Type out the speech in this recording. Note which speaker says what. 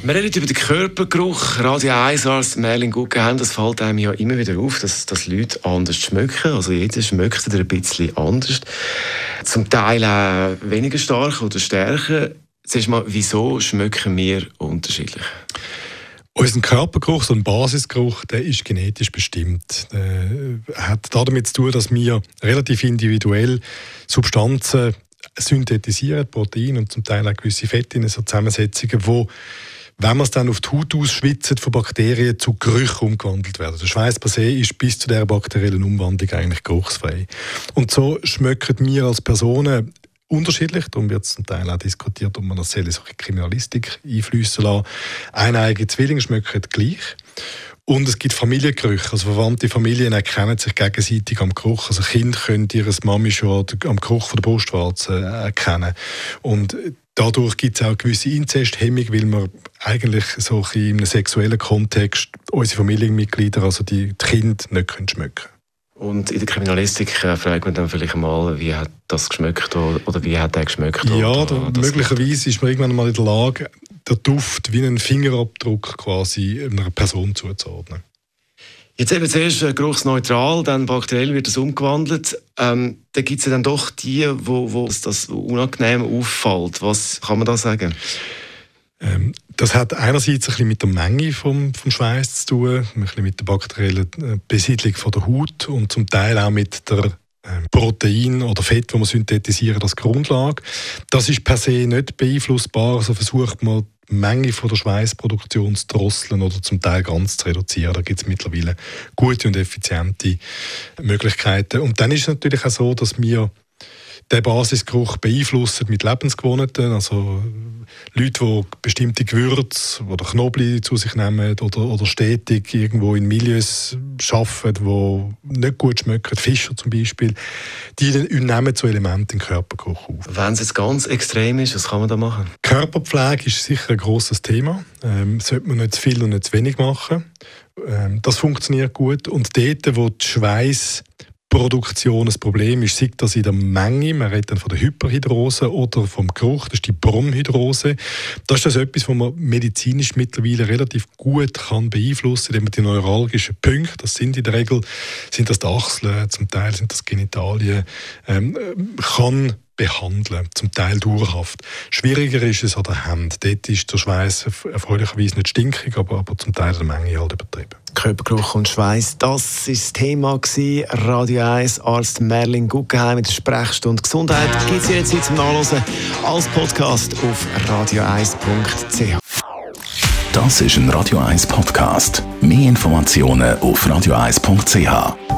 Speaker 1: Wir reden über den Körpergeruch. Radio 1 als Merlin Guggenheim, das fällt einem ja immer wieder auf, dass, dass Leute anders schmecken. Also jeder schmeckt ein bisschen anders. Zum Teil auch weniger stark oder stärker. Zuerst mal, wieso schmecken wir unterschiedlich?
Speaker 2: Unser Körpergeruch, so ein Basisgeruch, der ist genetisch bestimmt. Er hat damit zu tun, dass wir relativ individuell Substanzen synthetisieren, Proteine und zum Teil auch gewisse Fette in so Zusammensetzungen, die wenn man es dann auf die Haut ausschwitzt, von Bakterien zu Gerüchen umgewandelt werden. Der Schweiß per se ist bis zu der bakteriellen Umwandlung eigentlich geruchsfrei. Und so schmecken wir als Personen unterschiedlich. Darum wird zum Teil auch diskutiert, ob man das solche Kriminalistik einflüssen lassen. Eineige Zwillinge schmecken gleich. Und es gibt Familiengerüche. Also verwandte Familien erkennen sich gegenseitig am Geruch. Also Kinder können ihre Mami schon am Geruch von der Brustwarze erkennen. Und Dadurch gibt es auch gewisse Inzesthemmung, weil wir eigentlich so in einem sexuellen Kontext unsere Familienmitglieder, also die, Kinder, nicht schmecken können.
Speaker 1: Und in der Kriminalistik äh, fragt man dann vielleicht mal, wie hat das geschmeckt oder wie hat er geschmeckt?
Speaker 2: Ja, da, möglicherweise ist man irgendwann mal in der Lage, den Duft wie einen Fingerabdruck quasi einer Person zuzuordnen.
Speaker 1: Jetzt eben zuerst äh, geruchsneutral, dann bakteriell wird es umgewandelt. Ähm, da gibt es ja dann doch die, wo, wo das unangenehm auffällt. Was kann man da sagen?
Speaker 2: Ähm, das hat einerseits ein bisschen mit der Menge vom, vom Schweiß zu tun, ein bisschen mit der bakteriellen äh, Besiedlung von der Haut und zum Teil auch mit der Protein oder Fett, das man synthetisieren als Grundlage. Das ist per se nicht beeinflussbar, also versucht man die Menge von der Schweißproduktion zu drosseln oder zum Teil ganz zu reduzieren. Da gibt es mittlerweile gute und effiziente Möglichkeiten. Und dann ist es natürlich auch so, dass wir den Basisgeruch beeinflussen mit Lebensgewohnheiten. Also Leute, die bestimmte Gewürze oder Knoblauch zu sich nehmen oder, oder stetig irgendwo in Milieus arbeiten, die nicht gut schmecken, Fischer zum Beispiel, die nehmen so Elemente im Körpergeruch auf.
Speaker 1: Wenn es jetzt ganz extrem ist, was kann man da machen?
Speaker 2: Körperpflege ist sicher ein grosses Thema. Ähm, sollte man nicht zu viel und nicht zu wenig machen. Ähm, das funktioniert gut. Und dort, wo die Schweiß Produktion ein Problem ist, sei das in der Menge, man redet dann von der Hyperhydrose oder vom Geruch, das ist die Bromhydrose. Das ist das etwas, was man medizinisch mittlerweile relativ gut kann beeinflussen kann, indem man die neuralgischen Punkte, das sind in der Regel, sind das die Achseln, zum Teil sind das Genitalien, ähm, kann behandeln, zum Teil dauerhaft. Schwieriger ist es an der Hand. Dort ist der Schweiß erfreulicherweise nicht stinkig, aber, aber zum Teil der Menge halt übertrieben.
Speaker 1: Körpergeruch und Schweiß, das war das Thema gewesen. Radio 1 Arzt Merlin Guggenheim in der Sprechstunde Gesundheit gibt es jetzt zum Nachlesen als Podcast auf radio1.ch.
Speaker 3: Das ist ein Radio 1 Podcast. Mehr Informationen auf radio1.ch.